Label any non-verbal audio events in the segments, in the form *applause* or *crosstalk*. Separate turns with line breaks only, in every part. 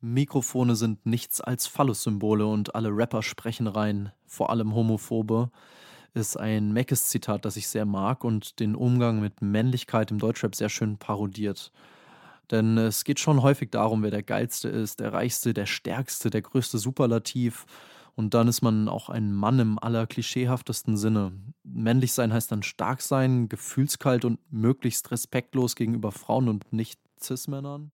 Mikrofone sind nichts als Phallus-Symbole und alle Rapper sprechen rein, vor allem Homophobe, ist ein Meckes-Zitat, das ich sehr mag und den Umgang mit Männlichkeit im Deutschrap sehr schön parodiert. Denn es geht schon häufig darum, wer der Geilste ist, der Reichste, der Stärkste, der größte Superlativ. Und dann ist man auch ein Mann im allerklischeehaftesten Sinne. Männlich sein heißt dann stark sein, gefühlskalt und möglichst respektlos gegenüber Frauen und nicht Cis-Männern.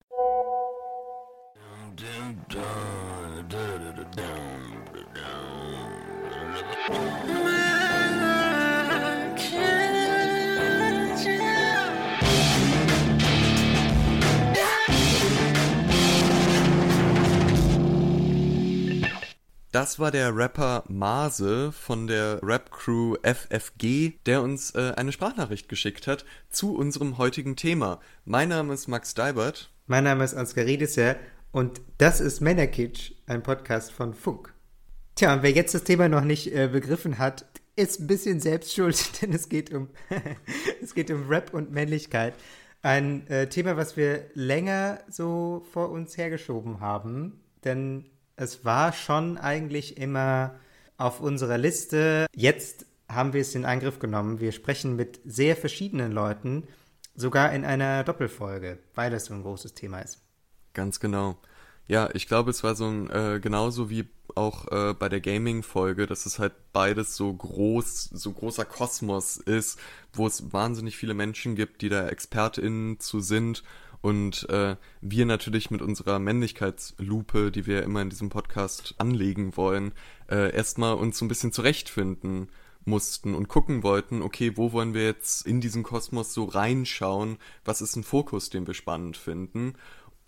Das war der Rapper Mase von der Rap-Crew FFG, der uns äh, eine Sprachnachricht geschickt hat zu unserem heutigen Thema. Mein Name ist Max Deibert.
Mein Name ist Ansgar Riedesher und das ist Männerkitsch, ein Podcast von Funk. Tja, und wer jetzt das Thema noch nicht äh, begriffen hat, ist ein bisschen selbst schuld, *laughs* denn es geht um, *laughs* es geht um Rap und Männlichkeit. Ein äh, Thema, was wir länger so vor uns hergeschoben haben, denn es war schon eigentlich immer auf unserer Liste. Jetzt haben wir es in Angriff genommen. Wir sprechen mit sehr verschiedenen Leuten, sogar in einer Doppelfolge, weil es so ein großes Thema ist.
Ganz genau. Ja, ich glaube, es war so ein, äh, genauso wie auch äh, bei der Gaming-Folge, dass es halt beides so groß, so großer Kosmos ist, wo es wahnsinnig viele Menschen gibt, die da ExpertInnen zu sind. Und äh, wir natürlich mit unserer Männlichkeitslupe, die wir immer in diesem Podcast anlegen wollen, äh, erstmal uns so ein bisschen zurechtfinden mussten und gucken wollten, okay, wo wollen wir jetzt in diesen Kosmos so reinschauen, was ist ein Fokus, den wir spannend finden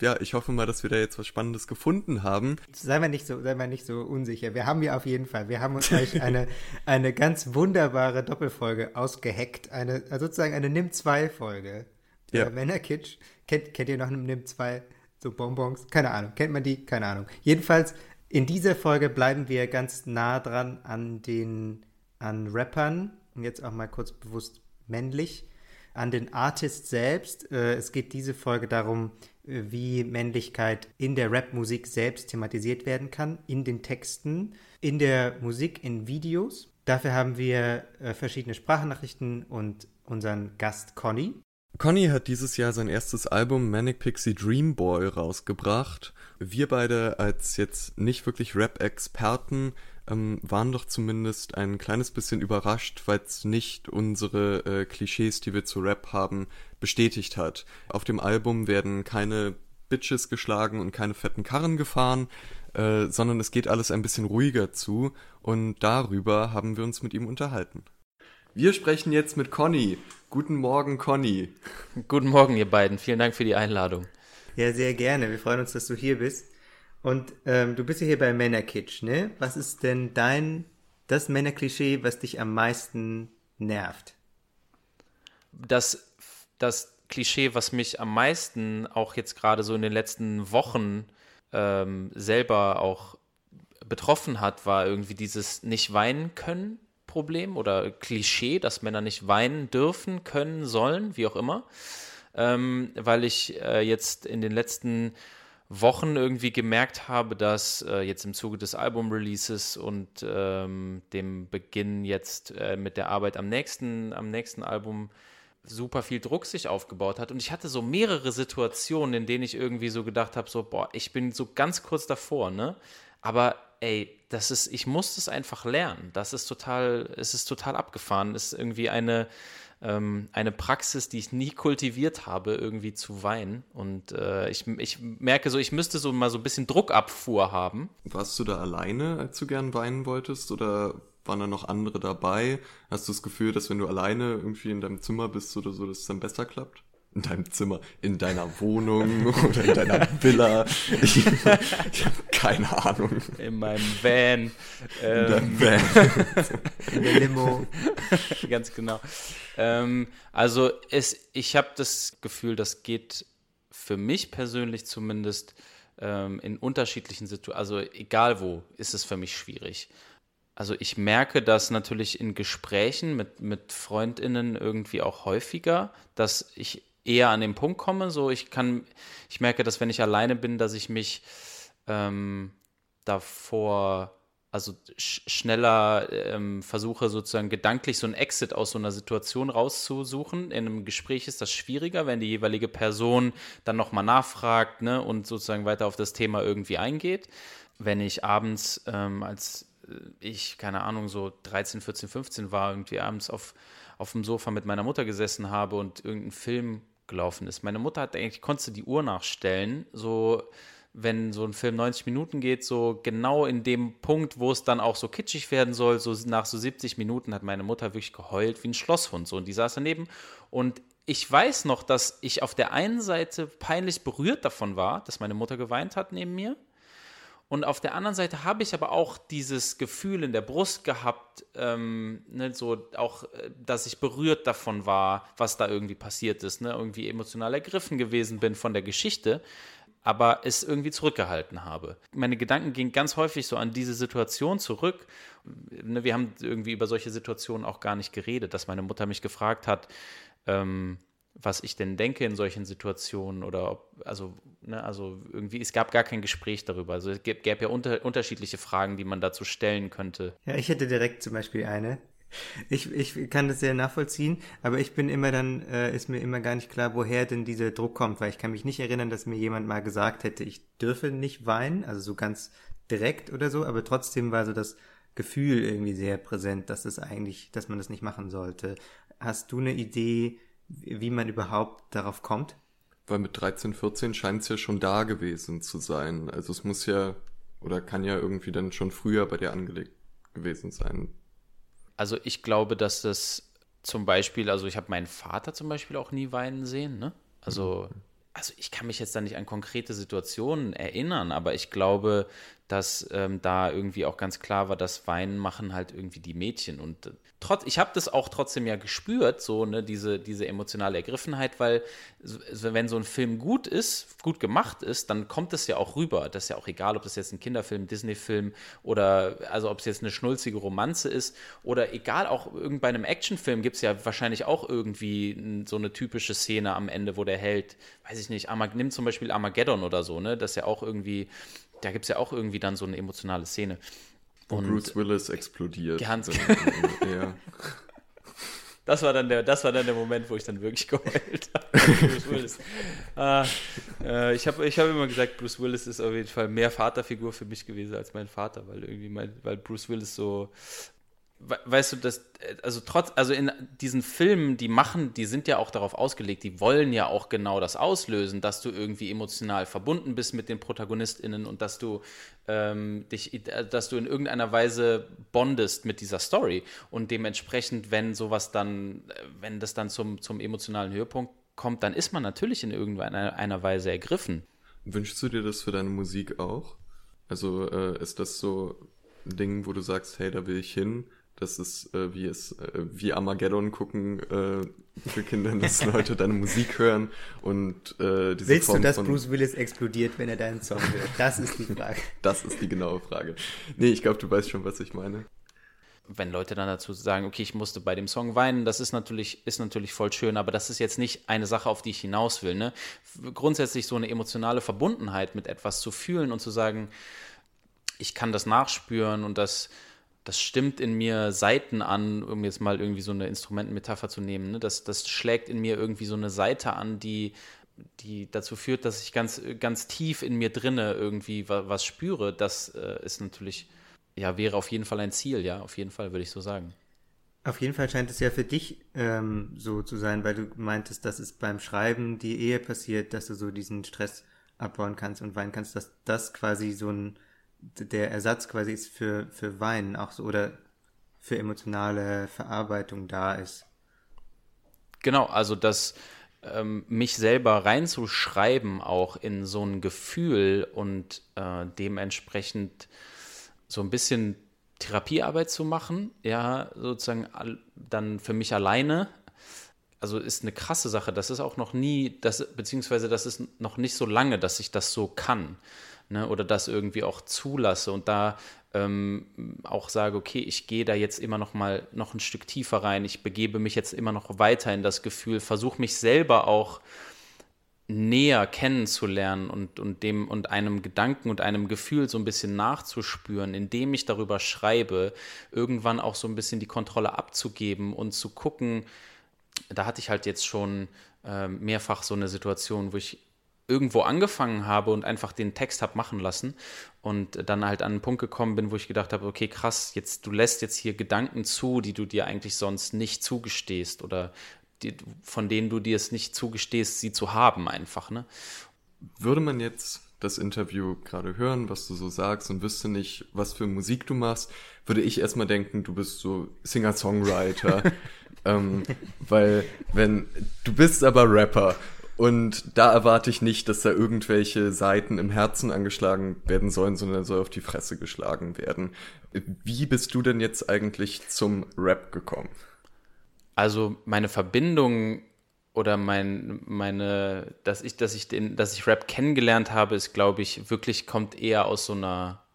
ja, ich hoffe mal, dass wir da jetzt was Spannendes gefunden haben.
Sei mal nicht so, sei mal nicht so unsicher. Wir haben ja auf jeden Fall, wir haben uns *laughs* euch eine, eine ganz wunderbare Doppelfolge ausgeheckt. Eine, also sozusagen eine Nimm-2-Folge. Ja. Männerkitsch. Kennt, kennt ihr noch eine Nimm-2? So Bonbons? Keine Ahnung. Kennt man die? Keine Ahnung. Jedenfalls, in dieser Folge bleiben wir ganz nah dran an den, an Rappern. Und jetzt auch mal kurz bewusst männlich an den Artist selbst. Äh, es geht diese Folge darum, äh, wie Männlichkeit in der Rapmusik selbst thematisiert werden kann, in den Texten, in der Musik, in Videos. Dafür haben wir äh, verschiedene Sprachnachrichten und unseren Gast Conny.
Conny hat dieses Jahr sein erstes Album Manic Pixie Dream Boy rausgebracht. Wir beide als jetzt nicht wirklich Rap-Experten ähm, waren doch zumindest ein kleines bisschen überrascht, weil es nicht unsere äh, Klischees, die wir zu Rap haben, bestätigt hat. Auf dem Album werden keine Bitches geschlagen und keine fetten Karren gefahren, äh, sondern es geht alles ein bisschen ruhiger zu und darüber haben wir uns mit ihm unterhalten. Wir sprechen jetzt mit Conny. Guten Morgen, Conny. *laughs*
Guten Morgen, ihr beiden. Vielen Dank für die Einladung.
Ja, sehr gerne. Wir freuen uns, dass du hier bist. Und ähm, du bist ja hier bei Männerkitsch, ne? Was ist denn dein, das Männerklischee, was dich am meisten nervt?
Das, das Klischee, was mich am meisten auch jetzt gerade so in den letzten Wochen ähm, selber auch betroffen hat, war irgendwie dieses nicht weinen können Problem oder Klischee, dass Männer nicht weinen dürfen, können, sollen, wie auch immer. Ähm, weil ich äh, jetzt in den letzten Wochen irgendwie gemerkt habe, dass äh, jetzt im Zuge des Album-Releases und ähm, dem Beginn jetzt äh, mit der Arbeit am nächsten, am nächsten Album super viel Druck sich aufgebaut hat. Und ich hatte so mehrere Situationen, in denen ich irgendwie so gedacht habe, so, boah, ich bin so ganz kurz davor, ne? Aber ey, das ist, ich muss das einfach lernen. Das ist total, es ist total abgefahren. Es ist irgendwie eine, ähm, eine Praxis, die ich nie kultiviert habe, irgendwie zu weinen. Und äh, ich, ich merke so, ich müsste so mal so ein bisschen Druckabfuhr haben.
Warst du da alleine, als du gern weinen wolltest? Oder waren da noch andere dabei? Hast du das Gefühl, dass wenn du alleine irgendwie in deinem Zimmer bist oder so, dass es dann besser klappt? in deinem Zimmer, in deiner Wohnung *laughs* oder in deiner Villa. Ich, ich habe keine Ahnung.
In meinem Van.
Ähm, in deinem Van. *laughs*
in der Limo. *laughs*
Ganz genau. Ähm, also es, ich habe das Gefühl, das geht für mich persönlich zumindest ähm, in unterschiedlichen Situationen, also egal wo, ist es für mich schwierig. Also ich merke das natürlich in Gesprächen mit, mit FreundInnen irgendwie auch häufiger, dass ich eher an den Punkt komme. So, ich kann, ich merke, dass wenn ich alleine bin, dass ich mich ähm, davor, also sch schneller ähm, versuche sozusagen gedanklich so einen Exit aus so einer Situation rauszusuchen. In einem Gespräch ist das schwieriger, wenn die jeweilige Person dann nochmal nachfragt ne, und sozusagen weiter auf das Thema irgendwie eingeht. Wenn ich abends, ähm, als ich, keine Ahnung, so 13, 14, 15 war, irgendwie abends auf, auf dem Sofa mit meiner Mutter gesessen habe und irgendein Film gelaufen ist. Meine Mutter hat eigentlich, konntest du die Uhr nachstellen, so wenn so ein Film 90 Minuten geht, so genau in dem Punkt, wo es dann auch so kitschig werden soll, so nach so 70 Minuten hat meine Mutter wirklich geheult wie ein Schlosshund so. Und die saß daneben. Und ich weiß noch, dass ich auf der einen Seite peinlich berührt davon war, dass meine Mutter geweint hat neben mir und auf der anderen Seite habe ich aber auch dieses Gefühl in der Brust gehabt, ähm, ne, so auch, äh, dass ich berührt davon war, was da irgendwie passiert ist, ne, irgendwie emotional ergriffen gewesen bin von der Geschichte, aber es irgendwie zurückgehalten habe. Meine Gedanken gingen ganz häufig so an diese Situation zurück. Ne, wir haben irgendwie über solche Situationen auch gar nicht geredet, dass meine Mutter mich gefragt hat, ähm, was ich denn denke in solchen Situationen oder ob, also, ne, also irgendwie, es gab gar kein Gespräch darüber. Also es gäbe, gäbe ja unter, unterschiedliche Fragen, die man dazu stellen könnte.
Ja, ich hätte direkt zum Beispiel eine. Ich, ich kann das sehr nachvollziehen, aber ich bin immer dann, äh, ist mir immer gar nicht klar, woher denn dieser Druck kommt, weil ich kann mich nicht erinnern, dass mir jemand mal gesagt hätte, ich dürfe nicht weinen, also so ganz direkt oder so, aber trotzdem war so das Gefühl irgendwie sehr präsent, dass es eigentlich, dass man das nicht machen sollte. Hast du eine Idee, wie man überhaupt darauf kommt?
Weil mit 13, 14 scheint es ja schon da gewesen zu sein. Also es muss ja oder kann ja irgendwie dann schon früher bei dir angelegt gewesen sein.
Also ich glaube, dass das zum Beispiel, also ich habe meinen Vater zum Beispiel auch nie weinen sehen, ne? Also, mhm. also ich kann mich jetzt da nicht an konkrete Situationen erinnern, aber ich glaube, dass ähm, da irgendwie auch ganz klar war, dass Weinen machen halt irgendwie die Mädchen und trotz, ich habe das auch trotzdem ja gespürt, so, ne, diese, diese emotionale Ergriffenheit, weil wenn so ein Film gut ist, gut gemacht ist, dann kommt es ja auch rüber. Das ist ja auch egal, ob das jetzt ein Kinderfilm, Disney-Film oder also ob es jetzt eine schnulzige Romanze ist oder egal, auch bei einem Actionfilm gibt es ja wahrscheinlich auch irgendwie so eine typische Szene am Ende, wo der Held, weiß ich nicht, Armag nimm zum Beispiel Armageddon oder so, ne? Das ist ja auch irgendwie, da gibt es ja auch irgendwie dann so eine emotionale Szene.
Und Bruce Willis explodiert.
Ganz *laughs* ja. Das war, dann der, das war dann der Moment, wo ich dann wirklich *laughs* geheult habe. Bruce Willis. Ah, äh, ich habe ich hab immer gesagt, Bruce Willis ist auf jeden Fall mehr Vaterfigur für mich gewesen als mein Vater, weil irgendwie mein, weil Bruce Willis so weißt du, das, also trotz, also in diesen Filmen, die machen, die sind ja auch darauf ausgelegt, die wollen ja auch genau das auslösen, dass du irgendwie emotional verbunden bist mit den ProtagonistInnen und dass du ähm, dich, dass du in irgendeiner Weise bondest mit dieser Story. Und dementsprechend, wenn sowas dann, wenn das dann zum, zum emotionalen Höhepunkt kommt, dann ist man natürlich in irgendeiner einer Weise ergriffen.
Wünschst du dir das für deine Musik auch? Also äh, ist das so ein Ding, wo du sagst, hey, da will ich hin? Das ist äh, wie es äh, wie Armageddon gucken äh, für Kinder, dass *laughs* Leute deine Musik hören und äh, diese
Willst
Form
du, dass Bruce Willis explodiert, wenn er deinen Song hört? Das ist die Frage. *laughs*
das ist die genaue Frage. Nee, ich glaube, du weißt schon, was ich meine.
Wenn Leute dann dazu sagen, okay, ich musste bei dem Song weinen, das ist natürlich, ist natürlich voll schön, aber das ist jetzt nicht eine Sache, auf die ich hinaus will. Ne? Grundsätzlich so eine emotionale Verbundenheit mit etwas zu fühlen und zu sagen, ich kann das nachspüren und das das stimmt in mir Seiten an, um jetzt mal irgendwie so eine Instrumentenmetapher zu nehmen. Ne? Das, das schlägt in mir irgendwie so eine Seite an, die, die dazu führt, dass ich ganz, ganz tief in mir drinne irgendwie was, was spüre. Das äh, ist natürlich, ja, wäre auf jeden Fall ein Ziel, ja, auf jeden Fall, würde ich so sagen.
Auf jeden Fall scheint es ja für dich ähm, so zu sein, weil du meintest, dass es beim Schreiben die Ehe passiert, dass du so diesen Stress abbauen kannst und weinen kannst, dass das quasi so ein der Ersatz quasi ist für, für Weinen auch so oder für emotionale Verarbeitung da ist.
Genau, also das ähm, mich selber reinzuschreiben auch in so ein Gefühl und äh, dementsprechend so ein bisschen Therapiearbeit zu machen, ja, sozusagen dann für mich alleine, also ist eine krasse Sache. Das ist auch noch nie, das, beziehungsweise das ist noch nicht so lange, dass ich das so kann ne, oder das irgendwie auch zulasse und da ähm, auch sage, okay, ich gehe da jetzt immer noch mal noch ein Stück tiefer rein, ich begebe mich jetzt immer noch weiter in das Gefühl, versuche mich selber auch näher kennenzulernen und, und dem und einem Gedanken und einem Gefühl so ein bisschen nachzuspüren, indem ich darüber schreibe, irgendwann auch so ein bisschen die Kontrolle abzugeben und zu gucken, da hatte ich halt jetzt schon äh, mehrfach so eine Situation, wo ich irgendwo angefangen habe und einfach den Text habe machen lassen und dann halt an einen Punkt gekommen bin, wo ich gedacht habe, okay, krass, jetzt du lässt jetzt hier Gedanken zu, die du dir eigentlich sonst nicht zugestehst oder die, von denen du dir es nicht zugestehst, sie zu haben einfach, ne?
Würde man jetzt das Interview gerade hören, was du so sagst und wüsste nicht, was für Musik du machst, würde ich erstmal denken, du bist so Singer-Songwriter. *laughs* ähm, weil wenn du bist aber Rapper und da erwarte ich nicht, dass da irgendwelche Seiten im Herzen angeschlagen werden sollen, sondern soll auf die Fresse geschlagen werden. Wie bist du denn jetzt eigentlich zum Rap gekommen?
Also meine Verbindung oder mein, meine, dass ich, dass ich den, dass ich Rap kennengelernt habe, ist, glaube ich, wirklich kommt eher aus so einer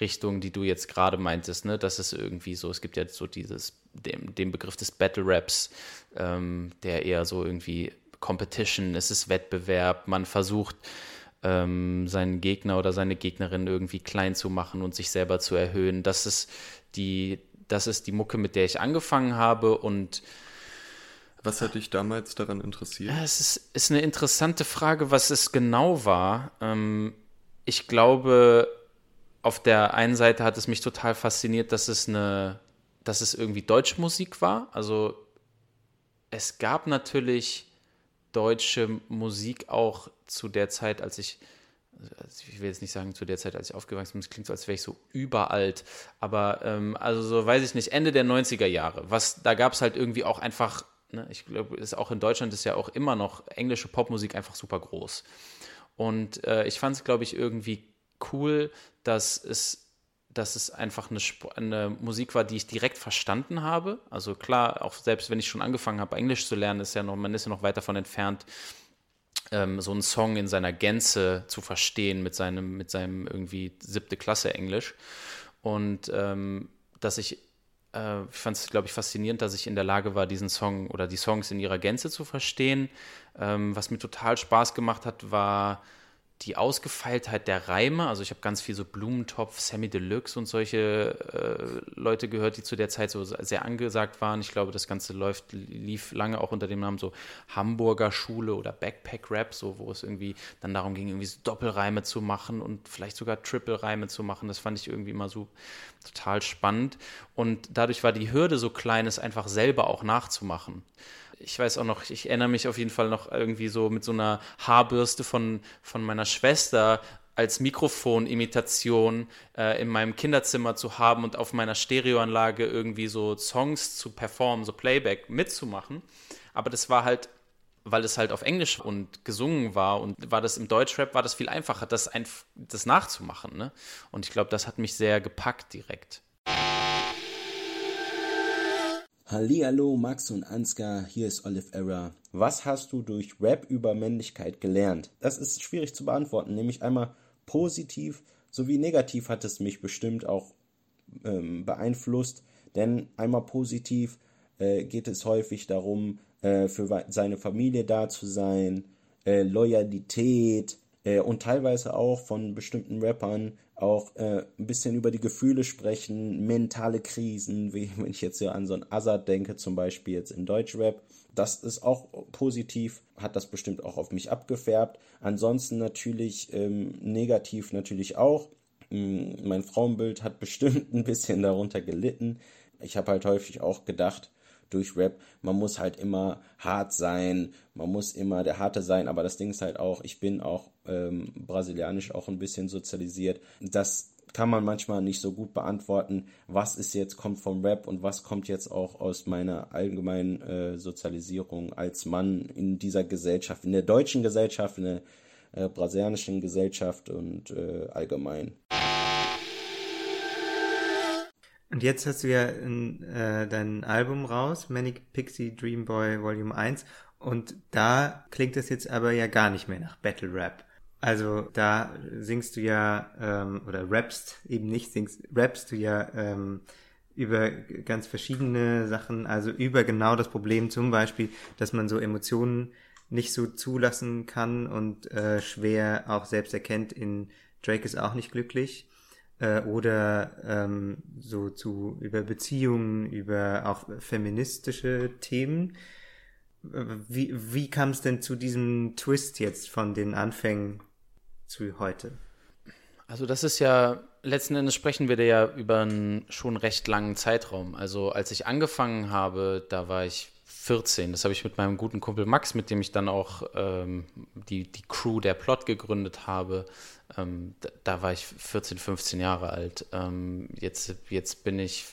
Richtung, die du jetzt gerade meintest, ne? Das ist irgendwie so, es gibt ja so dieses, den, den Begriff des Battle Raps, ähm, der eher so irgendwie Competition, es ist Wettbewerb, man versucht, ähm, seinen Gegner oder seine Gegnerin irgendwie klein zu machen und sich selber zu erhöhen. Das ist die, das ist die Mucke, mit der ich angefangen habe und
was hat dich damals daran interessiert?
Ja, es ist, ist eine interessante Frage, was es genau war. Ähm, ich glaube, auf der einen Seite hat es mich total fasziniert, dass es eine, dass es irgendwie deutsche Musik war. Also es gab natürlich deutsche Musik auch zu der Zeit, als ich, also ich will jetzt nicht sagen zu der Zeit, als ich aufgewachsen bin, es klingt so, als wäre ich so überalt, aber ähm, also so weiß ich nicht, Ende der 90er Jahre, was, da gab es halt irgendwie auch einfach Ne? Ich glaube, ist auch in Deutschland ist ja auch immer noch englische Popmusik einfach super groß. Und äh, ich fand es, glaube ich, irgendwie cool, dass es dass es einfach eine, eine, Musik war, die ich direkt verstanden habe. Also klar, auch selbst wenn ich schon angefangen habe, Englisch zu lernen, ist ja noch, man ist ja noch weit davon entfernt, ähm, so einen Song in seiner Gänze zu verstehen mit seinem, mit seinem irgendwie siebte Klasse Englisch. Und ähm, dass ich äh, ich fand es, glaube ich, faszinierend, dass ich in der Lage war, diesen Song oder die Songs in ihrer Gänze zu verstehen. Ähm, was mir total Spaß gemacht hat, war die Ausgefeiltheit der Reime, also ich habe ganz viel so Blumentopf, Sammy Deluxe und solche äh, Leute gehört, die zu der Zeit so sehr angesagt waren. Ich glaube, das Ganze läuft, lief lange auch unter dem Namen so Hamburger Schule oder Backpack Rap, so wo es irgendwie dann darum ging, irgendwie so Doppelreime zu machen und vielleicht sogar Triple-Reime zu machen. Das fand ich irgendwie immer so total spannend. Und dadurch war die Hürde so klein, es einfach selber auch nachzumachen ich weiß auch noch, ich erinnere mich auf jeden Fall noch irgendwie so mit so einer Haarbürste von, von meiner Schwester als Mikrofonimitation äh, in meinem Kinderzimmer zu haben und auf meiner Stereoanlage irgendwie so Songs zu performen, so Playback mitzumachen. Aber das war halt, weil es halt auf Englisch und gesungen war und war das im Deutschrap, war das viel einfacher, das, ein, das nachzumachen. Ne? Und ich glaube, das hat mich sehr gepackt direkt.
Hallihallo, Max und Ansgar, hier ist Olive Error. Was hast du durch Rap über Männlichkeit gelernt? Das ist schwierig zu beantworten, nämlich einmal positiv sowie negativ hat es mich bestimmt auch ähm, beeinflusst, denn einmal positiv äh, geht es häufig darum, äh, für seine Familie da zu sein, äh, Loyalität äh, und teilweise auch von bestimmten Rappern auch äh, ein bisschen über die Gefühle sprechen, mentale Krisen, *laughs* wie wenn ich jetzt ja an so einen Azad denke, zum Beispiel jetzt in Deutschrap. Das ist auch positiv, hat das bestimmt auch auf mich abgefärbt. Ansonsten natürlich ähm, negativ natürlich auch. Ähm, mein Frauenbild hat *laughs* bestimmt ein bisschen darunter gelitten. Ich habe halt häufig auch gedacht, durch Rap, man muss halt immer hart sein, man muss immer der Harte sein, aber das Ding ist halt auch, ich bin auch ähm, brasilianisch auch ein bisschen sozialisiert. Das kann man manchmal nicht so gut beantworten, was ist jetzt kommt vom Rap und was kommt jetzt auch aus meiner allgemeinen äh, Sozialisierung als Mann in dieser Gesellschaft, in der deutschen Gesellschaft, in der äh, brasilianischen Gesellschaft und äh, allgemein.
Und jetzt hast du ja in, äh, dein Album raus, Manic Pixie Dream Boy Volume 1, und da klingt es jetzt aber ja gar nicht mehr nach Battle Rap. Also da singst du ja, ähm, oder rappst eben nicht, singst, rappst du ja ähm, über ganz verschiedene Sachen, also über genau das Problem zum Beispiel, dass man so Emotionen nicht so zulassen kann und äh, schwer auch selbst erkennt in Drake ist auch nicht glücklich äh, oder ähm, so zu über Beziehungen, über auch feministische Themen. Äh, wie, wie kam es denn zu diesem Twist jetzt von den Anfängen zu heute?
Also das ist ja, letzten Endes sprechen wir da ja über einen schon recht langen Zeitraum. Also als ich angefangen habe, da war ich 14. Das habe ich mit meinem guten Kumpel Max, mit dem ich dann auch ähm, die, die Crew der Plot gegründet habe. Ähm, da, da, war ich 14, 15 Jahre alt. Ähm, jetzt, jetzt bin ich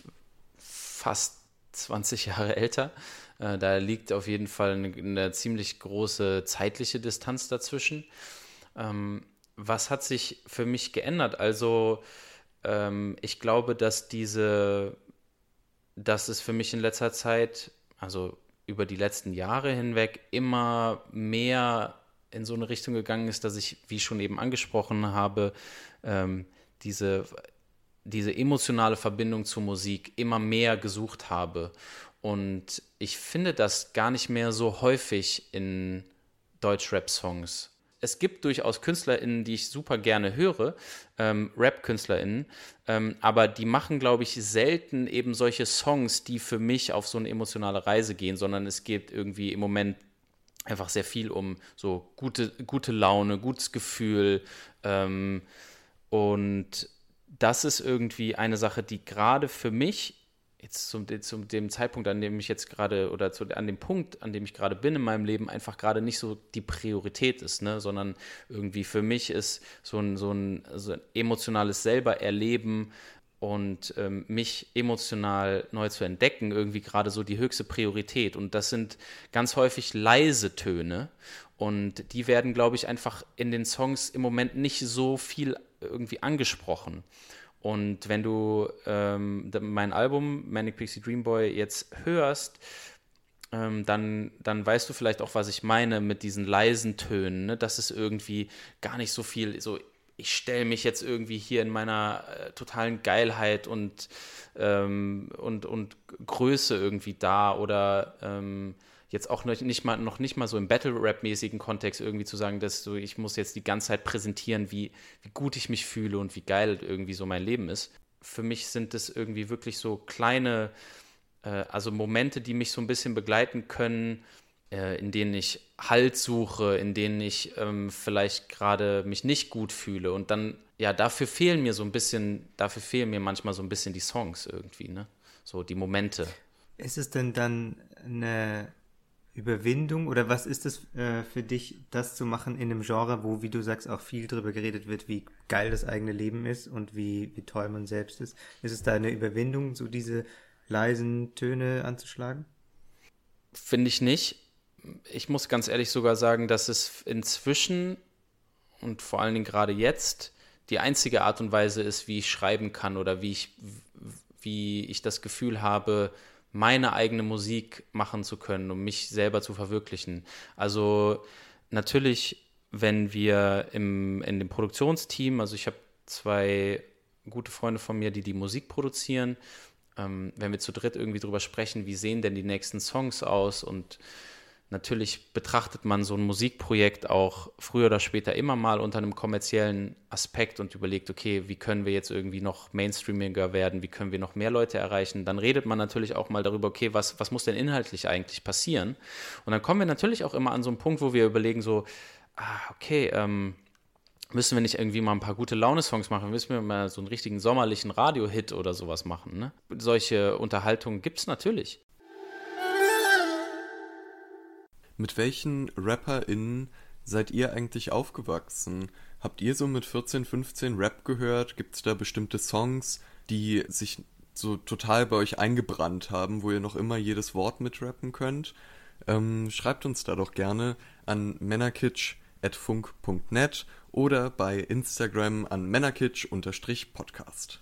fast 20 Jahre älter. Äh, da liegt auf jeden Fall eine, eine ziemlich große zeitliche Distanz dazwischen. Was hat sich für mich geändert? Also ähm, ich glaube, dass diese, dass es für mich in letzter Zeit, also über die letzten Jahre hinweg immer mehr in so eine Richtung gegangen ist, dass ich, wie schon eben angesprochen habe, ähm, diese, diese emotionale Verbindung zur Musik immer mehr gesucht habe. Und ich finde das gar nicht mehr so häufig in Deutsch-Rap-Songs es gibt durchaus KünstlerInnen, die ich super gerne höre, ähm, Rap-KünstlerInnen, ähm, aber die machen, glaube ich, selten eben solche Songs, die für mich auf so eine emotionale Reise gehen, sondern es geht irgendwie im Moment einfach sehr viel um so gute, gute Laune, gutes Gefühl ähm, und das ist irgendwie eine Sache, die gerade für mich jetzt zum, zum dem Zeitpunkt, an dem ich jetzt gerade oder zu, an dem Punkt, an dem ich gerade bin in meinem Leben, einfach gerade nicht so die Priorität ist, ne? sondern irgendwie für mich ist so ein, so ein, so ein emotionales selber erleben und ähm, mich emotional neu zu entdecken, irgendwie gerade so die höchste Priorität. Und das sind ganz häufig leise Töne und die werden, glaube ich, einfach in den Songs im Moment nicht so viel irgendwie angesprochen. Und wenn du ähm, mein Album Manic Pixie Dream Boy jetzt hörst, ähm, dann, dann weißt du vielleicht auch, was ich meine mit diesen leisen Tönen. Ne? Das ist irgendwie gar nicht so viel, so ich stelle mich jetzt irgendwie hier in meiner äh, totalen Geilheit und, ähm, und, und Größe irgendwie da oder ähm, jetzt auch noch nicht mal, noch nicht mal so im Battle-Rap-mäßigen Kontext irgendwie zu sagen, dass so, ich muss jetzt die ganze Zeit präsentieren, wie, wie gut ich mich fühle und wie geil irgendwie so mein Leben ist. Für mich sind es irgendwie wirklich so kleine, äh, also Momente, die mich so ein bisschen begleiten können, äh, in denen ich Halt suche, in denen ich ähm, vielleicht gerade mich nicht gut fühle. Und dann, ja, dafür fehlen mir so ein bisschen, dafür fehlen mir manchmal so ein bisschen die Songs irgendwie, ne? So die Momente.
Ist es denn dann eine Überwindung oder was ist es äh, für dich, das zu machen in einem Genre, wo, wie du sagst, auch viel drüber geredet wird, wie geil das eigene Leben ist und wie, wie toll man selbst ist? Ist es da eine Überwindung, so diese leisen Töne anzuschlagen?
Finde ich nicht. Ich muss ganz ehrlich sogar sagen, dass es inzwischen und vor allen Dingen gerade jetzt die einzige Art und Weise ist, wie ich schreiben kann oder wie ich, wie ich das Gefühl habe, meine eigene Musik machen zu können, um mich selber zu verwirklichen. Also natürlich, wenn wir im, in dem Produktionsteam, also ich habe zwei gute Freunde von mir, die die Musik produzieren, ähm, wenn wir zu dritt irgendwie drüber sprechen, wie sehen denn die nächsten Songs aus und Natürlich betrachtet man so ein Musikprojekt auch früher oder später immer mal unter einem kommerziellen Aspekt und überlegt, okay, wie können wir jetzt irgendwie noch mainstreamiger werden, wie können wir noch mehr Leute erreichen. Dann redet man natürlich auch mal darüber, okay, was, was muss denn inhaltlich eigentlich passieren? Und dann kommen wir natürlich auch immer an so einen Punkt, wo wir überlegen, so, ah, okay, ähm, müssen wir nicht irgendwie mal ein paar gute Laune-Songs machen? Müssen wir mal so einen richtigen sommerlichen Radio-Hit oder sowas machen? Ne? Solche Unterhaltungen gibt es natürlich.
Mit welchen RapperInnen seid ihr eigentlich aufgewachsen? Habt ihr so mit 14, 15 Rap gehört? Gibt es da bestimmte Songs, die sich so total bei euch eingebrannt haben, wo ihr noch immer jedes Wort mitrappen könnt? Ähm, schreibt uns da doch gerne an männerkitsch.funk.net oder bei Instagram an männerkitsch-podcast.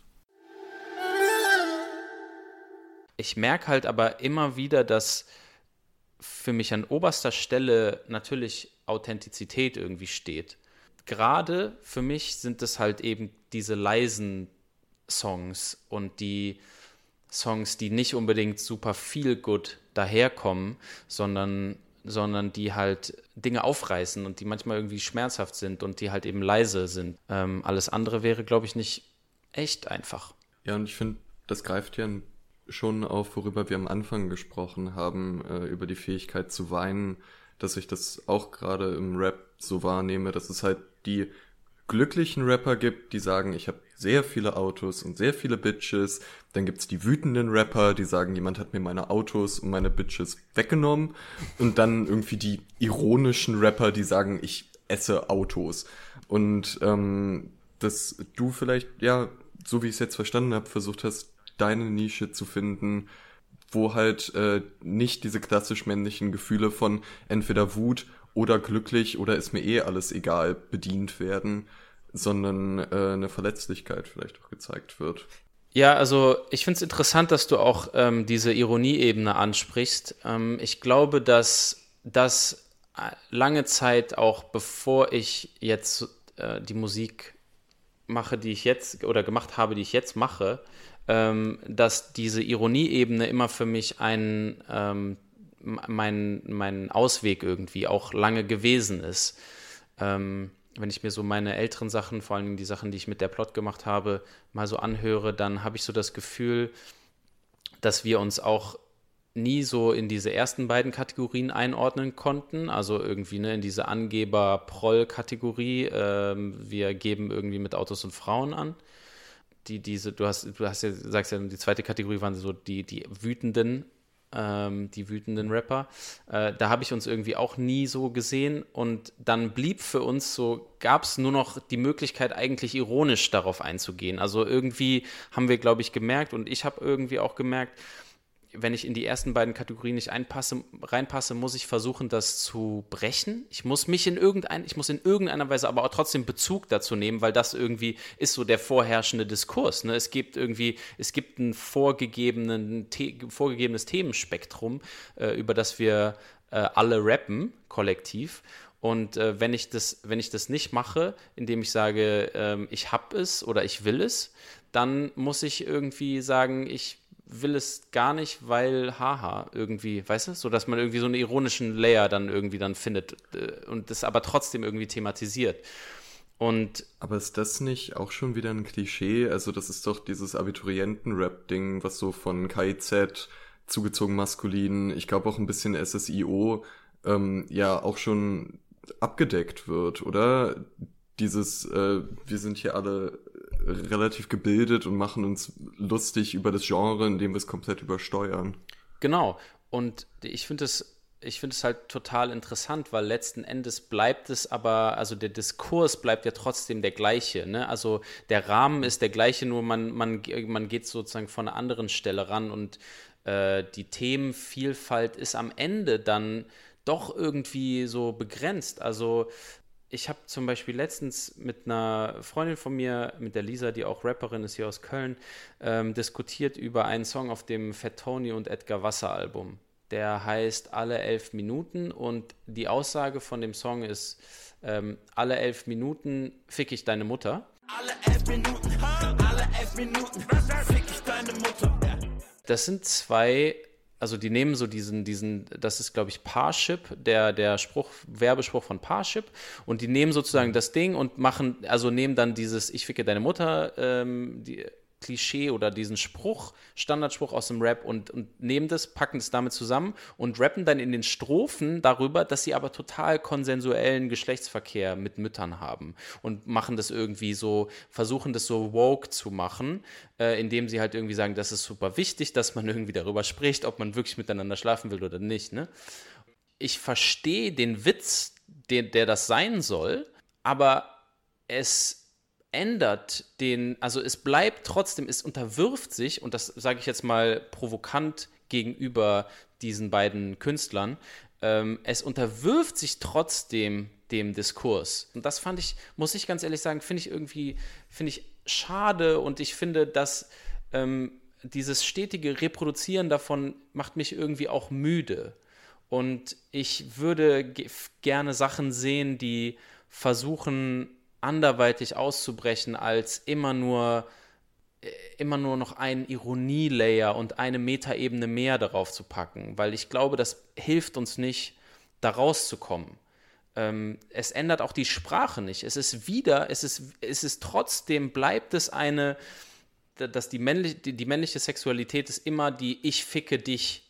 Ich merke halt aber immer wieder, dass für mich an oberster Stelle natürlich Authentizität irgendwie steht. Gerade für mich sind es halt eben diese leisen Songs und die Songs, die nicht unbedingt super viel gut daherkommen, sondern sondern die halt Dinge aufreißen und die manchmal irgendwie schmerzhaft sind und die halt eben leise sind. Ähm, alles andere wäre, glaube ich, nicht echt einfach.
Ja, und ich finde, das greift ja schon auf, worüber wir am Anfang gesprochen haben, äh, über die Fähigkeit zu weinen, dass ich das auch gerade im Rap so wahrnehme, dass es halt die glücklichen Rapper gibt, die sagen, ich habe sehr viele Autos und sehr viele Bitches. Dann gibt's die wütenden Rapper, die sagen, jemand hat mir meine Autos und meine Bitches weggenommen. Und dann irgendwie die ironischen Rapper, die sagen, ich esse Autos. Und ähm, dass du vielleicht, ja, so wie ich es jetzt verstanden habe, versucht hast, deine Nische zu finden, wo halt äh, nicht diese klassisch männlichen Gefühle von entweder Wut oder glücklich oder ist mir eh alles egal bedient werden, sondern äh, eine Verletzlichkeit vielleicht auch gezeigt wird.
Ja, also ich finde es interessant, dass du auch ähm, diese Ironieebene ansprichst. Ähm, ich glaube, dass das äh, lange Zeit auch bevor ich jetzt äh, die Musik mache, die ich jetzt oder gemacht habe, die ich jetzt mache, ähm, dass diese Ironieebene immer für mich ein ähm, mein, mein Ausweg irgendwie auch lange gewesen ist. Ähm, wenn ich mir so meine älteren Sachen, vor allem die Sachen, die ich mit der Plot gemacht habe, mal so anhöre, dann habe ich so das Gefühl, dass wir uns auch nie so in diese ersten beiden Kategorien einordnen konnten, also irgendwie ne, in diese Angeber-Proll-Kategorie. Ähm, wir geben irgendwie mit Autos und Frauen an. Die, diese, du hast, du hast ja, sagst ja, die zweite Kategorie waren so die, die wütenden ähm, die wütenden Rapper. Äh, da habe ich uns irgendwie auch nie so gesehen und dann blieb für uns so, gab es nur noch die Möglichkeit, eigentlich ironisch darauf einzugehen. Also irgendwie haben wir, glaube ich, gemerkt und ich habe irgendwie auch gemerkt, wenn ich in die ersten beiden Kategorien nicht einpasse, reinpasse, muss ich versuchen, das zu brechen. Ich muss mich in irgendein, ich muss in irgendeiner Weise aber auch trotzdem Bezug dazu nehmen, weil das irgendwie ist so der vorherrschende Diskurs. Ne? Es gibt irgendwie, es gibt ein vorgegebenen, vorgegebenes Themenspektrum, äh, über das wir äh, alle rappen, kollektiv. Und äh, wenn, ich das, wenn ich das nicht mache, indem ich sage, ähm, ich habe es oder ich will es, dann muss ich irgendwie sagen, ich will es gar nicht, weil haha irgendwie, weißt du, so dass man irgendwie so einen ironischen Layer dann irgendwie dann findet äh, und das aber trotzdem irgendwie thematisiert. Und
aber ist das nicht auch schon wieder ein Klischee? Also das ist doch dieses Abiturienten-Rap-Ding, was so von KIZ zugezogen maskulin, ich glaube auch ein bisschen SSIO, ähm, ja auch schon abgedeckt wird, oder? Dieses, äh, wir sind hier alle relativ gebildet und machen uns lustig über das Genre, indem wir es komplett übersteuern.
Genau. Und ich finde es ich finde es halt total interessant, weil letzten Endes bleibt es aber, also der Diskurs bleibt ja trotzdem der gleiche. Ne? Also der Rahmen ist der gleiche, nur man, man, man geht sozusagen von einer anderen Stelle ran und äh, die Themenvielfalt ist am Ende dann doch irgendwie so begrenzt. Also ich habe zum Beispiel letztens mit einer Freundin von mir, mit der Lisa, die auch Rapperin ist hier aus Köln, ähm, diskutiert über einen Song auf dem Fat Tony und Edgar Wasser Album. Der heißt Alle elf Minuten und die Aussage von dem Song ist, ähm, alle elf Minuten fick ich deine Mutter. Alle elf Minuten, alle elf Minuten fick ich deine Mutter. Das sind zwei also die nehmen so diesen, diesen, das ist glaube ich Parship, der, der Spruch, Werbespruch von Parship. Und die nehmen sozusagen das Ding und machen, also nehmen dann dieses Ich ficke deine Mutter, ähm, die, Klischee oder diesen Spruch, Standardspruch aus dem Rap und, und nehmen das, packen es damit zusammen und rappen dann in den Strophen darüber, dass sie aber total konsensuellen Geschlechtsverkehr mit Müttern haben und machen das irgendwie so, versuchen das so woke zu machen, äh, indem sie halt irgendwie sagen, das ist super wichtig, dass man irgendwie darüber spricht, ob man wirklich miteinander schlafen will oder nicht. Ne? Ich verstehe den Witz, der, der das sein soll, aber es ändert den, also es bleibt trotzdem, es unterwirft sich, und das sage ich jetzt mal provokant gegenüber diesen beiden Künstlern, ähm, es unterwirft sich trotzdem dem Diskurs. Und das fand ich, muss ich ganz ehrlich sagen, finde ich irgendwie, finde ich schade und ich finde, dass ähm, dieses stetige Reproduzieren davon macht mich irgendwie auch müde. Und ich würde gerne Sachen sehen, die versuchen, anderweitig auszubrechen, als immer nur äh, immer nur noch einen Ironielayer und eine Metaebene mehr darauf zu packen, weil ich glaube, das hilft uns nicht da rauszukommen. Ähm, es ändert auch die Sprache nicht. Es ist wieder, es ist, es ist trotzdem, bleibt es eine, dass die, männlich, die, die männliche Sexualität ist immer die Ich ficke dich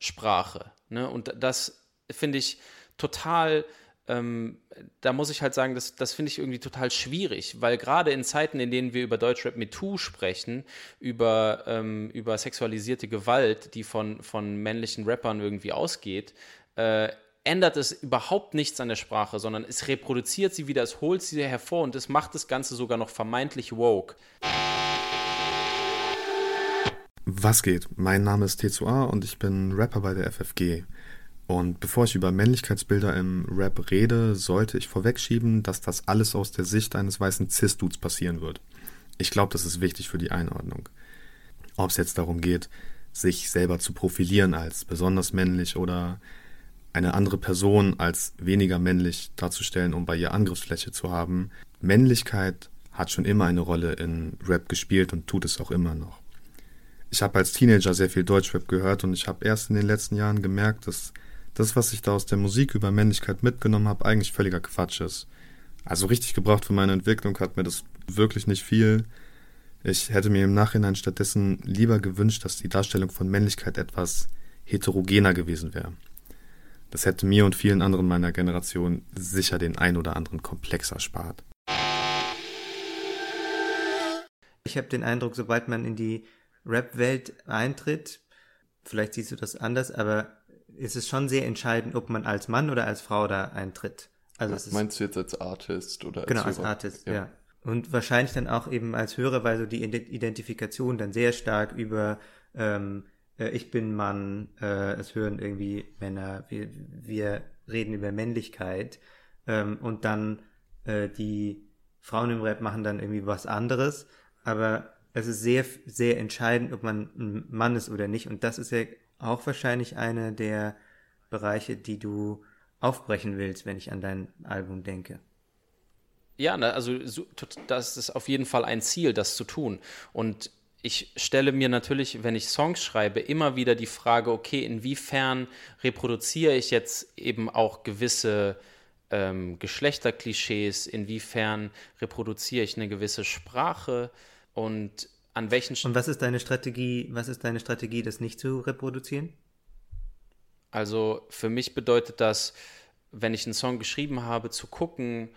Sprache. Ne? Und das finde ich total ähm, da muss ich halt sagen, das, das finde ich irgendwie total schwierig, weil gerade in Zeiten, in denen wir über Deutschrap MeToo sprechen, über, ähm, über sexualisierte Gewalt, die von, von männlichen Rappern irgendwie ausgeht, äh, ändert es überhaupt nichts an der Sprache, sondern es reproduziert sie wieder, es holt sie hervor und es macht das Ganze sogar noch vermeintlich woke.
Was geht? Mein Name ist T2A und ich bin Rapper bei der FFG. Und bevor ich über Männlichkeitsbilder im Rap rede, sollte ich vorwegschieben, dass das alles aus der Sicht eines weißen Cis-Dudes passieren wird. Ich glaube, das ist wichtig für die Einordnung. Ob es jetzt darum geht, sich selber zu profilieren als besonders männlich oder eine andere Person als weniger männlich darzustellen, um bei ihr Angriffsfläche zu haben. Männlichkeit hat schon immer eine Rolle in Rap gespielt und tut es auch immer noch. Ich habe als Teenager sehr viel Deutschrap gehört und ich habe erst in den letzten Jahren gemerkt, dass das, was ich da aus der Musik über Männlichkeit mitgenommen habe, eigentlich völliger Quatsch ist. Also richtig gebraucht für meine Entwicklung hat mir das wirklich nicht viel. Ich hätte mir im Nachhinein stattdessen lieber gewünscht, dass die Darstellung von Männlichkeit etwas heterogener gewesen wäre. Das hätte mir und vielen anderen meiner Generation sicher den ein oder anderen Komplex erspart.
Ich habe den Eindruck, sobald man in die Rap-Welt eintritt, vielleicht siehst du das anders, aber ist es schon sehr entscheidend, ob man als Mann oder als Frau da eintritt.
Also ja, meinst du jetzt als Artist oder als
Genau, als Artist, ja. ja. Und wahrscheinlich dann auch eben als Hörer, weil so die Identifikation dann sehr stark über ähm, äh, ich bin Mann, äh, es hören irgendwie Männer, wir, wir reden über Männlichkeit ähm, und dann äh, die Frauen im Rap machen dann irgendwie was anderes, aber es ist sehr, sehr entscheidend, ob man ein Mann ist oder nicht und das ist ja auch wahrscheinlich einer der Bereiche, die du aufbrechen willst, wenn ich an dein Album denke.
Ja, also das ist auf jeden Fall ein Ziel, das zu tun. Und ich stelle mir natürlich, wenn ich Songs schreibe, immer wieder die Frage, okay, inwiefern reproduziere ich jetzt eben auch gewisse ähm, Geschlechterklischees, inwiefern reproduziere ich eine gewisse Sprache und an welchen
Und was ist deine Strategie, was ist deine Strategie, das nicht zu reproduzieren?
Also für mich bedeutet das, wenn ich einen Song geschrieben habe, zu gucken,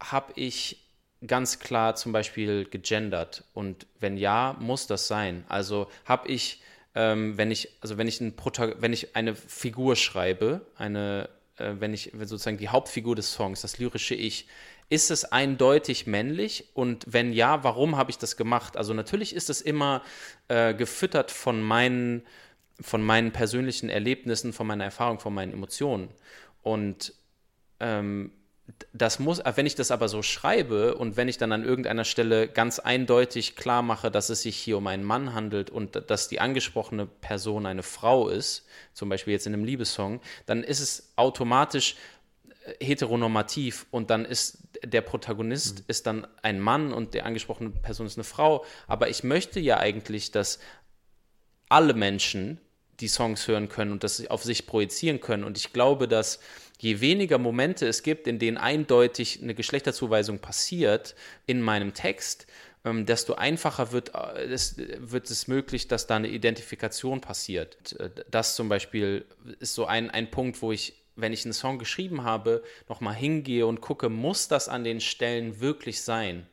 habe ich ganz klar zum Beispiel gegendert? Und wenn ja, muss das sein. Also habe ich, ähm, wenn ich, also wenn ich, ein wenn ich eine Figur schreibe, eine, äh, wenn ich sozusagen die Hauptfigur des Songs, das lyrische Ich, ist es eindeutig männlich? Und wenn ja, warum habe ich das gemacht? Also natürlich ist es immer äh, gefüttert von meinen, von meinen persönlichen Erlebnissen, von meiner Erfahrung, von meinen Emotionen. Und ähm, das muss, wenn ich das aber so schreibe und wenn ich dann an irgendeiner Stelle ganz eindeutig klar mache, dass es sich hier um einen Mann handelt und dass die angesprochene Person eine Frau ist, zum Beispiel jetzt in einem Liebessong, dann ist es automatisch äh, heteronormativ und dann ist der Protagonist mhm. ist dann ein Mann und die angesprochene Person ist eine Frau. Aber ich möchte ja eigentlich, dass alle Menschen die Songs hören können und das auf sich projizieren können. Und ich glaube, dass je weniger Momente es gibt, in denen eindeutig eine Geschlechterzuweisung passiert in meinem Text, ähm, desto einfacher wird, äh, es, wird es möglich, dass da eine Identifikation passiert. Äh, das zum Beispiel ist so ein, ein Punkt, wo ich, wenn ich einen Song geschrieben habe, nochmal hingehe und gucke, muss das an den Stellen wirklich sein?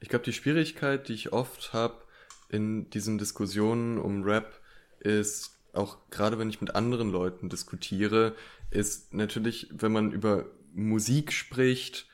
Ich glaube, die Schwierigkeit, die ich oft habe in diesen Diskussionen um Rap, ist auch gerade wenn ich mit anderen Leuten diskutiere, ist natürlich, wenn man über Musik spricht,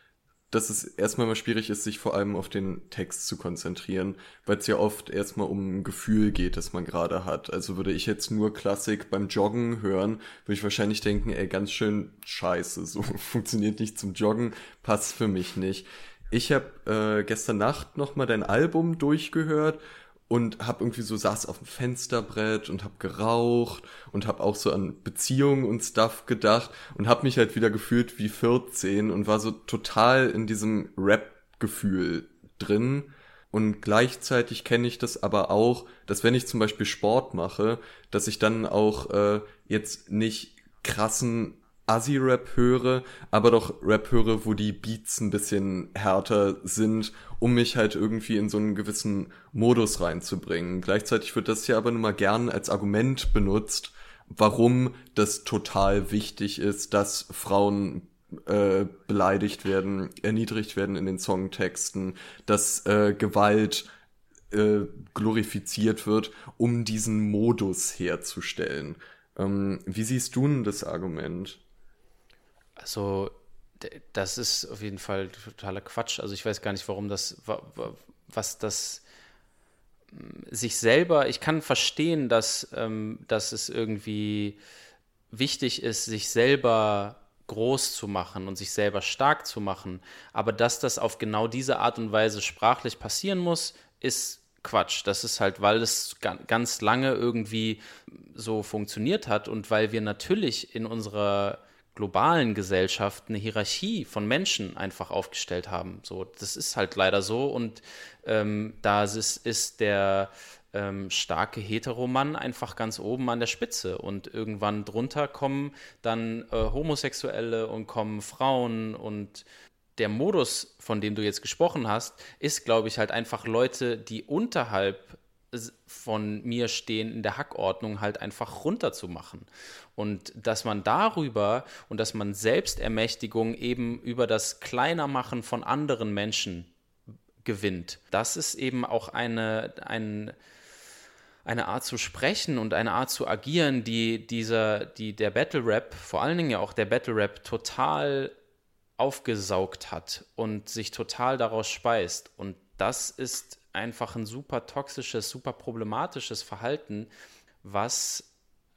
dass es erstmal mal schwierig ist, sich vor allem auf den Text zu konzentrieren, weil es ja oft erstmal um ein Gefühl geht, das man gerade hat. Also würde ich jetzt nur Klassik beim Joggen hören, würde ich wahrscheinlich denken, ey, ganz schön scheiße, so *laughs* funktioniert nicht zum Joggen, passt für mich nicht. Ich habe äh, gestern Nacht nochmal dein Album durchgehört und hab irgendwie so saß auf dem Fensterbrett und hab geraucht und hab auch so an Beziehungen und Stuff gedacht und hab mich halt wieder gefühlt wie 14 und war so total in diesem Rap-Gefühl drin. Und gleichzeitig kenne ich das aber auch, dass wenn ich zum Beispiel Sport mache, dass ich dann auch äh, jetzt nicht krassen Assi-Rap höre, aber doch Rap höre, wo die Beats ein bisschen härter sind, um mich halt irgendwie in so einen gewissen Modus reinzubringen. Gleichzeitig wird das ja aber nun mal gern als Argument benutzt, warum das total wichtig ist, dass Frauen äh, beleidigt werden, erniedrigt werden in den Songtexten, dass äh, Gewalt äh, glorifiziert wird, um diesen Modus herzustellen. Ähm, wie siehst du denn das Argument?
Also, das ist auf jeden Fall totaler Quatsch. Also, ich weiß gar nicht, warum das, was das sich selber, ich kann verstehen, dass, ähm, dass es irgendwie wichtig ist, sich selber groß zu machen und sich selber stark zu machen. Aber dass das auf genau diese Art und Weise sprachlich passieren muss, ist Quatsch. Das ist halt, weil es ganz lange irgendwie so funktioniert hat und weil wir natürlich in unserer globalen Gesellschaft eine Hierarchie von Menschen einfach aufgestellt haben. So, das ist halt leider so und ähm, da ist, ist der ähm, starke Heteromann einfach ganz oben an der Spitze und irgendwann drunter kommen dann äh, Homosexuelle und kommen Frauen und der Modus, von dem du jetzt gesprochen hast, ist, glaube ich, halt einfach Leute, die unterhalb von mir stehen, in der Hackordnung halt einfach runterzumachen. Und dass man darüber und dass man Selbstermächtigung eben über das Kleinermachen von anderen Menschen gewinnt. Das ist eben auch eine, ein, eine Art zu sprechen und eine Art zu agieren, die dieser, die der Battle Rap, vor allen Dingen ja auch der Battle Rap, total aufgesaugt hat und sich total daraus speist. Und das ist einfach ein super toxisches, super problematisches Verhalten, was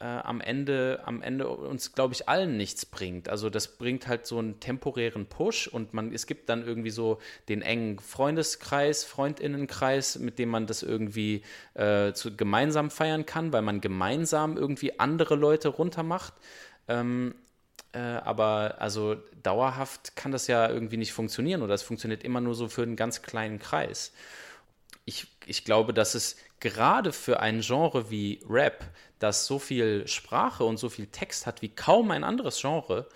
äh, am Ende, am Ende uns, glaube ich, allen nichts bringt. Also das bringt halt so einen temporären Push und man, es gibt dann irgendwie so den engen Freundeskreis, Freundinnenkreis, mit dem man das irgendwie äh, zu, gemeinsam feiern kann, weil man gemeinsam irgendwie andere Leute runtermacht. Ähm, äh, aber also dauerhaft kann das ja irgendwie nicht funktionieren oder es funktioniert immer nur so für einen ganz kleinen Kreis ich, ich glaube, dass es gerade für ein Genre wie Rap, das so viel Sprache und so viel Text hat wie kaum ein anderes Genre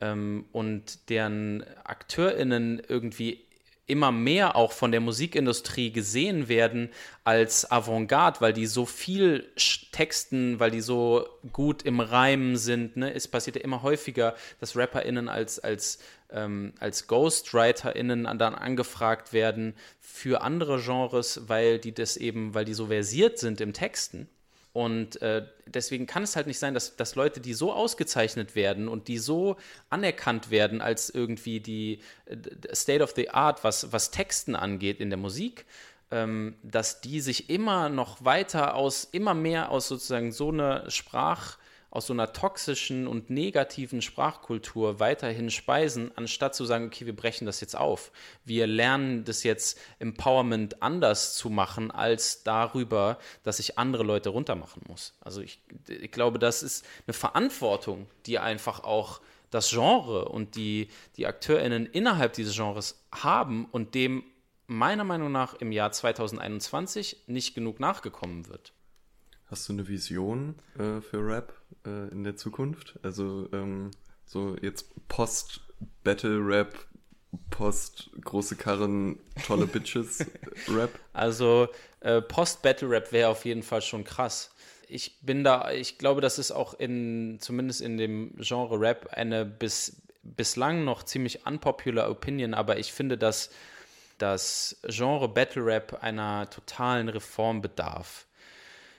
ähm, und deren AkteurInnen irgendwie immer mehr auch von der Musikindustrie gesehen werden als Avantgarde, weil die so viel texten, weil die so gut im Reimen sind. Ne? Es passiert ja immer häufiger, dass RapperInnen als, als, ähm, als GhostwriterInnen dann angefragt werden für andere Genres, weil die das eben, weil die so versiert sind im Texten. Und äh, deswegen kann es halt nicht sein, dass, dass Leute, die so ausgezeichnet werden und die so anerkannt werden als irgendwie die äh, State of the Art, was, was Texten angeht in der Musik, ähm, dass die sich immer noch weiter aus, immer mehr aus sozusagen so einer Sprach- aus so einer toxischen und negativen Sprachkultur weiterhin speisen, anstatt zu sagen, okay, wir brechen das jetzt auf. Wir lernen das jetzt Empowerment anders zu machen, als darüber, dass ich andere Leute runtermachen muss. Also ich, ich glaube, das ist eine Verantwortung, die einfach auch das Genre und die, die AkteurInnen innerhalb dieses Genres haben und dem meiner Meinung nach im Jahr 2021 nicht genug nachgekommen wird.
Hast du eine Vision äh, für Rap äh, in der Zukunft? Also ähm, so jetzt Post-Battle-Rap, Post-große Karren, tolle *laughs* Bitches-Rap?
Also äh, Post-Battle-Rap wäre auf jeden Fall schon krass. Ich bin da, ich glaube, das ist auch in, zumindest in dem Genre Rap, eine bis, bislang noch ziemlich unpopular Opinion, aber ich finde, dass das Genre Battle Rap einer totalen Reform bedarf.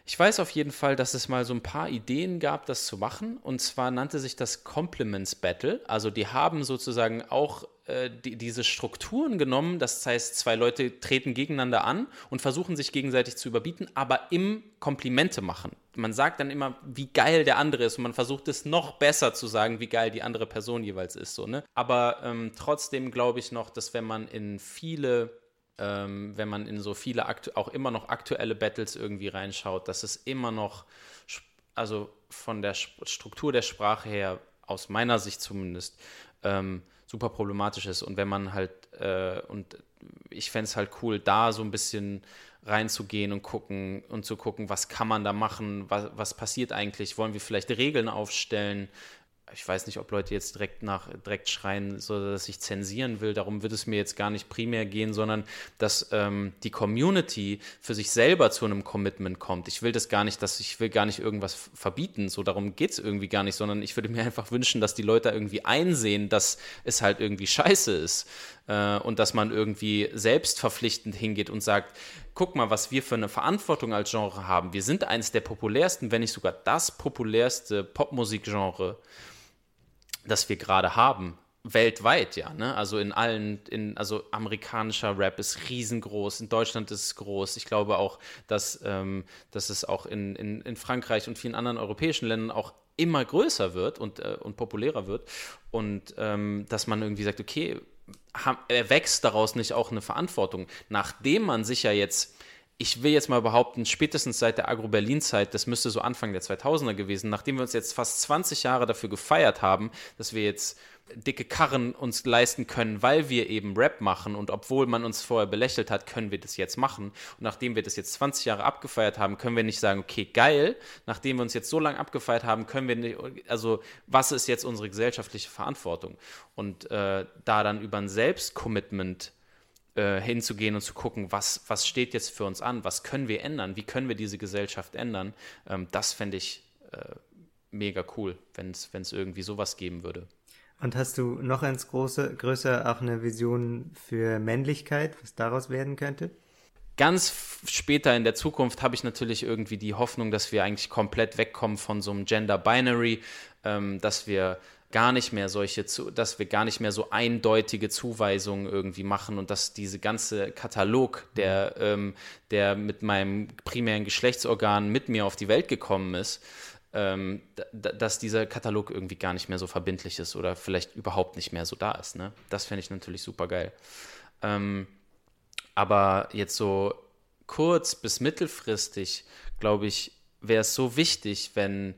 Ich weiß auf jeden Fall, dass es mal so ein paar Ideen gab, das zu machen. Und zwar nannte sich das Compliments Battle. Also die haben sozusagen auch äh, die, diese Strukturen genommen. Das heißt, zwei Leute treten gegeneinander an und versuchen sich gegenseitig zu überbieten, aber im Komplimente machen. Man sagt dann immer, wie geil der andere ist und man versucht es noch besser zu sagen, wie geil die andere Person jeweils ist. So, ne? Aber ähm, trotzdem glaube ich noch, dass wenn man in viele ähm, wenn man in so viele auch immer noch aktuelle Battles irgendwie reinschaut, dass es immer noch, also von der Struktur der Sprache her, aus meiner Sicht zumindest, ähm, super problematisch ist. Und wenn man halt, äh, und ich fände es halt cool, da so ein bisschen reinzugehen und gucken und zu gucken, was kann man da machen, was, was passiert eigentlich, wollen wir vielleicht Regeln aufstellen, ich weiß nicht, ob Leute jetzt direkt nach direkt schreien, so dass ich zensieren will. Darum wird es mir jetzt gar nicht primär gehen, sondern dass ähm, die Community für sich selber zu einem Commitment kommt. Ich will das gar nicht, dass ich will gar nicht irgendwas verbieten. So darum geht es irgendwie gar nicht, sondern ich würde mir *laughs* einfach wünschen, dass die Leute irgendwie einsehen, dass es halt irgendwie scheiße ist äh, und dass man irgendwie selbstverpflichtend hingeht und sagt, guck mal, was wir für eine Verantwortung als Genre haben. Wir sind eines der populärsten, wenn nicht sogar das populärste Popmusikgenre das wir gerade haben. Weltweit, ja, ne? Also in allen, in, also amerikanischer Rap ist riesengroß, in Deutschland ist es groß. Ich glaube auch, dass, ähm, dass es auch in, in, in Frankreich und vielen anderen europäischen Ländern auch immer größer wird und, äh, und populärer wird. Und ähm, dass man irgendwie sagt, okay, erwächst daraus nicht auch eine Verantwortung, nachdem man sich ja jetzt ich will jetzt mal behaupten, spätestens seit der Agro-Berlin-Zeit, das müsste so Anfang der 2000er gewesen, nachdem wir uns jetzt fast 20 Jahre dafür gefeiert haben, dass wir jetzt dicke Karren uns leisten können, weil wir eben Rap machen und obwohl man uns vorher belächelt hat, können wir das jetzt machen. Und nachdem wir das jetzt 20 Jahre abgefeiert haben, können wir nicht sagen, okay, geil, nachdem wir uns jetzt so lange abgefeiert haben, können wir nicht, also was ist jetzt unsere gesellschaftliche Verantwortung? Und äh, da dann über ein Selbstcommitment äh, hinzugehen und zu gucken, was, was steht jetzt für uns an, was können wir ändern, wie können wir diese Gesellschaft ändern, ähm, das fände ich äh, mega cool, wenn es irgendwie sowas geben würde.
Und hast du noch eins große, größer auch eine Vision für Männlichkeit, was daraus werden könnte?
Ganz später in der Zukunft habe ich natürlich irgendwie die Hoffnung, dass wir eigentlich komplett wegkommen von so einem Gender Binary, ähm, dass wir gar nicht mehr solche, dass wir gar nicht mehr so eindeutige Zuweisungen irgendwie machen und dass diese ganze Katalog, der, ähm, der mit meinem primären Geschlechtsorgan mit mir auf die Welt gekommen ist, ähm, dass dieser Katalog irgendwie gar nicht mehr so verbindlich ist oder vielleicht überhaupt nicht mehr so da ist. Ne? Das fände ich natürlich super geil. Ähm, aber jetzt so kurz bis mittelfristig, glaube ich, wäre es so wichtig, wenn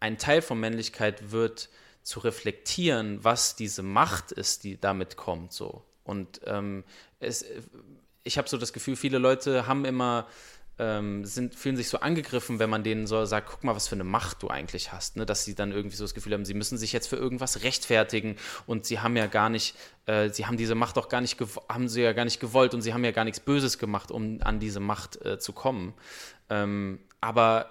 ein Teil von Männlichkeit wird, zu reflektieren, was diese Macht ist, die damit kommt. So. Und ähm, es, ich habe so das Gefühl, viele Leute haben immer, ähm, sind, fühlen sich so angegriffen, wenn man denen so sagt, guck mal, was für eine Macht du eigentlich hast, ne? dass sie dann irgendwie so das Gefühl haben, sie müssen sich jetzt für irgendwas rechtfertigen und sie haben ja gar nicht, äh, sie haben diese Macht auch gar nicht, haben sie ja gar nicht gewollt und sie haben ja gar nichts Böses gemacht, um an diese Macht äh, zu kommen. Ähm, aber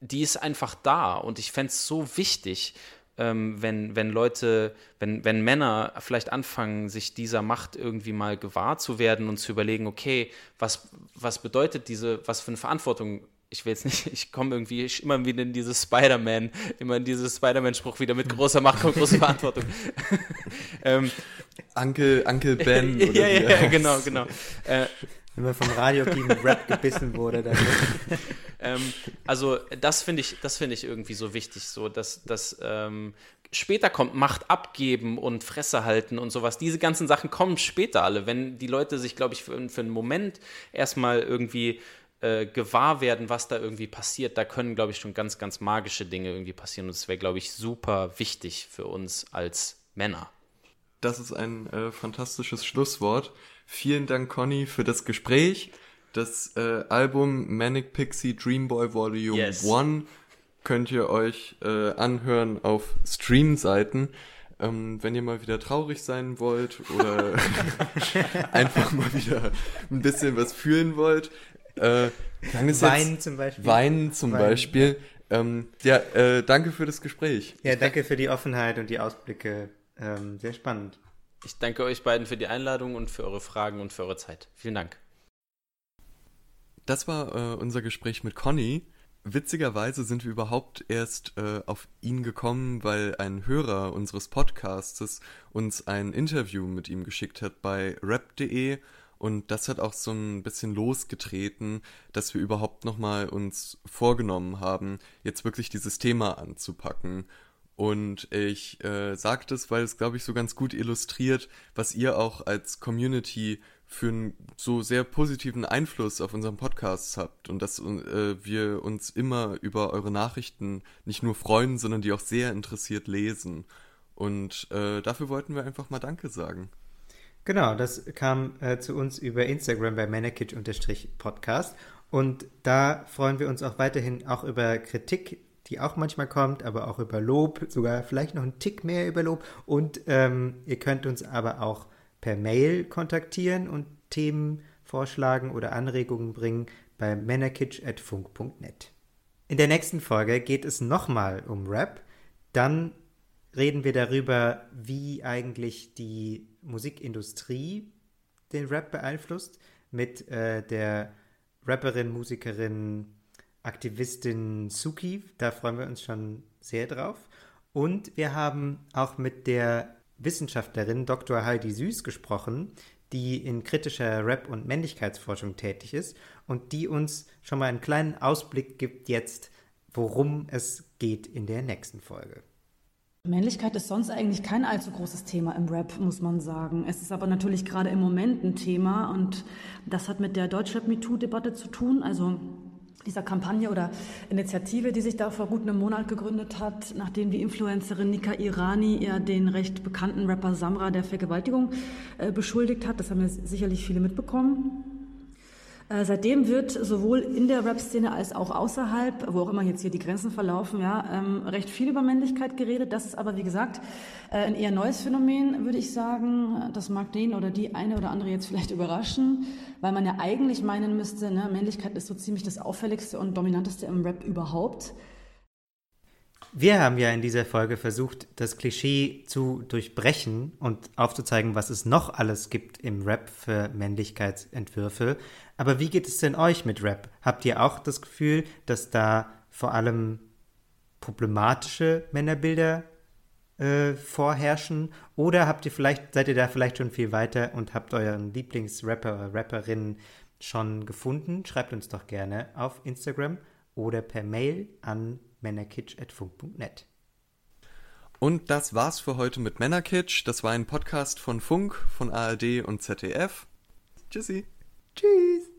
die ist einfach da und ich fände es so wichtig, ähm, wenn, wenn Leute, wenn, wenn Männer vielleicht anfangen, sich dieser Macht irgendwie mal gewahr zu werden und zu überlegen, okay, was, was bedeutet diese, was für eine Verantwortung ich will jetzt nicht, *laughs* ich komme irgendwie immer wieder in dieses Spider-Man, immer in dieses Spider-Man-Spruch wieder mit großer Macht kommt große Verantwortung. *laughs*
ähm, Uncle, Uncle Ben. *laughs*
ja, ja, ja, genau, genau. Äh,
wenn man vom radioaktiven Rap gebissen wurde. Dann *laughs*
ähm, also das finde ich, das finde ich irgendwie so wichtig, so dass, dass ähm, später kommt Macht abgeben und Fresse halten und sowas. Diese ganzen Sachen kommen später alle, wenn die Leute sich, glaube ich, für, für einen Moment erstmal irgendwie äh, gewahr werden, was da irgendwie passiert. Da können, glaube ich, schon ganz, ganz magische Dinge irgendwie passieren und das wäre, glaube ich, super wichtig für uns als Männer.
Das ist ein äh, fantastisches Schlusswort. Vielen Dank, Conny, für das Gespräch. Das äh, Album Manic Pixie Dream Boy Volume yes. 1 könnt ihr euch äh, anhören auf Stream-Seiten. Ähm, wenn ihr mal wieder traurig sein wollt oder *laughs* einfach mal wieder ein bisschen was fühlen wollt. Äh,
Weinen zum Beispiel.
Weinen zum Weinen. Beispiel. Ähm, ja, äh, danke für das Gespräch.
Ja, danke für die Offenheit und die Ausblicke. Ähm, sehr spannend.
Ich danke euch beiden für die Einladung und für eure Fragen und für eure Zeit. Vielen Dank.
Das war äh, unser Gespräch mit Conny. Witzigerweise sind wir überhaupt erst äh, auf ihn gekommen, weil ein Hörer unseres Podcasts uns ein Interview mit ihm geschickt hat bei rap.de und das hat auch so ein bisschen losgetreten, dass wir überhaupt nochmal uns vorgenommen haben, jetzt wirklich dieses Thema anzupacken und ich äh, sage das, weil es, glaube ich, so ganz gut illustriert, was ihr auch als Community für einen so sehr positiven Einfluss auf unseren Podcast habt und dass äh, wir uns immer über eure Nachrichten nicht nur freuen, sondern die auch sehr interessiert lesen. Und äh, dafür wollten wir einfach mal Danke sagen.
Genau, das kam äh, zu uns über Instagram bei manakitch-podcast und da freuen wir uns auch weiterhin auch über Kritik die auch manchmal kommt, aber auch über Lob, sogar vielleicht noch einen Tick mehr über Lob. Und ähm, ihr könnt uns aber auch per Mail kontaktieren und Themen vorschlagen oder Anregungen bringen bei männerkitsch.funk.net. In der nächsten Folge geht es nochmal um Rap. Dann reden wir darüber, wie eigentlich die Musikindustrie den Rap beeinflusst mit äh, der Rapperin, Musikerin, Aktivistin Suki. Da freuen wir uns schon sehr drauf. Und wir haben auch mit der Wissenschaftlerin Dr. Heidi Süß gesprochen, die in kritischer Rap- und Männlichkeitsforschung tätig ist und die uns schon mal einen kleinen Ausblick gibt jetzt, worum es geht in der nächsten Folge.
Männlichkeit ist sonst eigentlich kein allzu großes Thema im Rap, muss man sagen. Es ist aber natürlich gerade im Moment ein Thema und das hat mit der Deutschrap-MeToo-Debatte zu tun. Also dieser Kampagne oder Initiative, die sich da vor gut einem Monat gegründet hat, nachdem die Influencerin Nika Irani ja den recht bekannten Rapper Samra der Vergewaltigung äh, beschuldigt hat. Das haben ja sicherlich viele mitbekommen. Äh, seitdem wird sowohl in der Rap-Szene als auch außerhalb, wo auch immer jetzt hier die Grenzen verlaufen, ja, ähm, recht viel über Männlichkeit geredet. Das ist aber, wie gesagt, äh, ein eher neues Phänomen, würde ich sagen. Das mag den oder die eine oder andere jetzt vielleicht überraschen, weil man ja eigentlich meinen müsste, ne, Männlichkeit ist so ziemlich das auffälligste und dominanteste im Rap überhaupt.
Wir haben ja in dieser Folge versucht, das Klischee zu durchbrechen und aufzuzeigen, was es noch alles gibt im Rap für Männlichkeitsentwürfe. Aber wie geht es denn euch mit Rap? Habt ihr auch das Gefühl, dass da vor allem problematische Männerbilder äh, vorherrschen? Oder habt ihr vielleicht, seid ihr da vielleicht schon viel weiter und habt euren Lieblingsrapper oder Rapperin schon gefunden? Schreibt uns doch gerne auf Instagram oder per Mail an männerkitsch.funk.net.
Und das war's für heute mit Männerkitsch. Das war ein Podcast von Funk, von ARD und ZDF. Tschüssi.
Tschüss.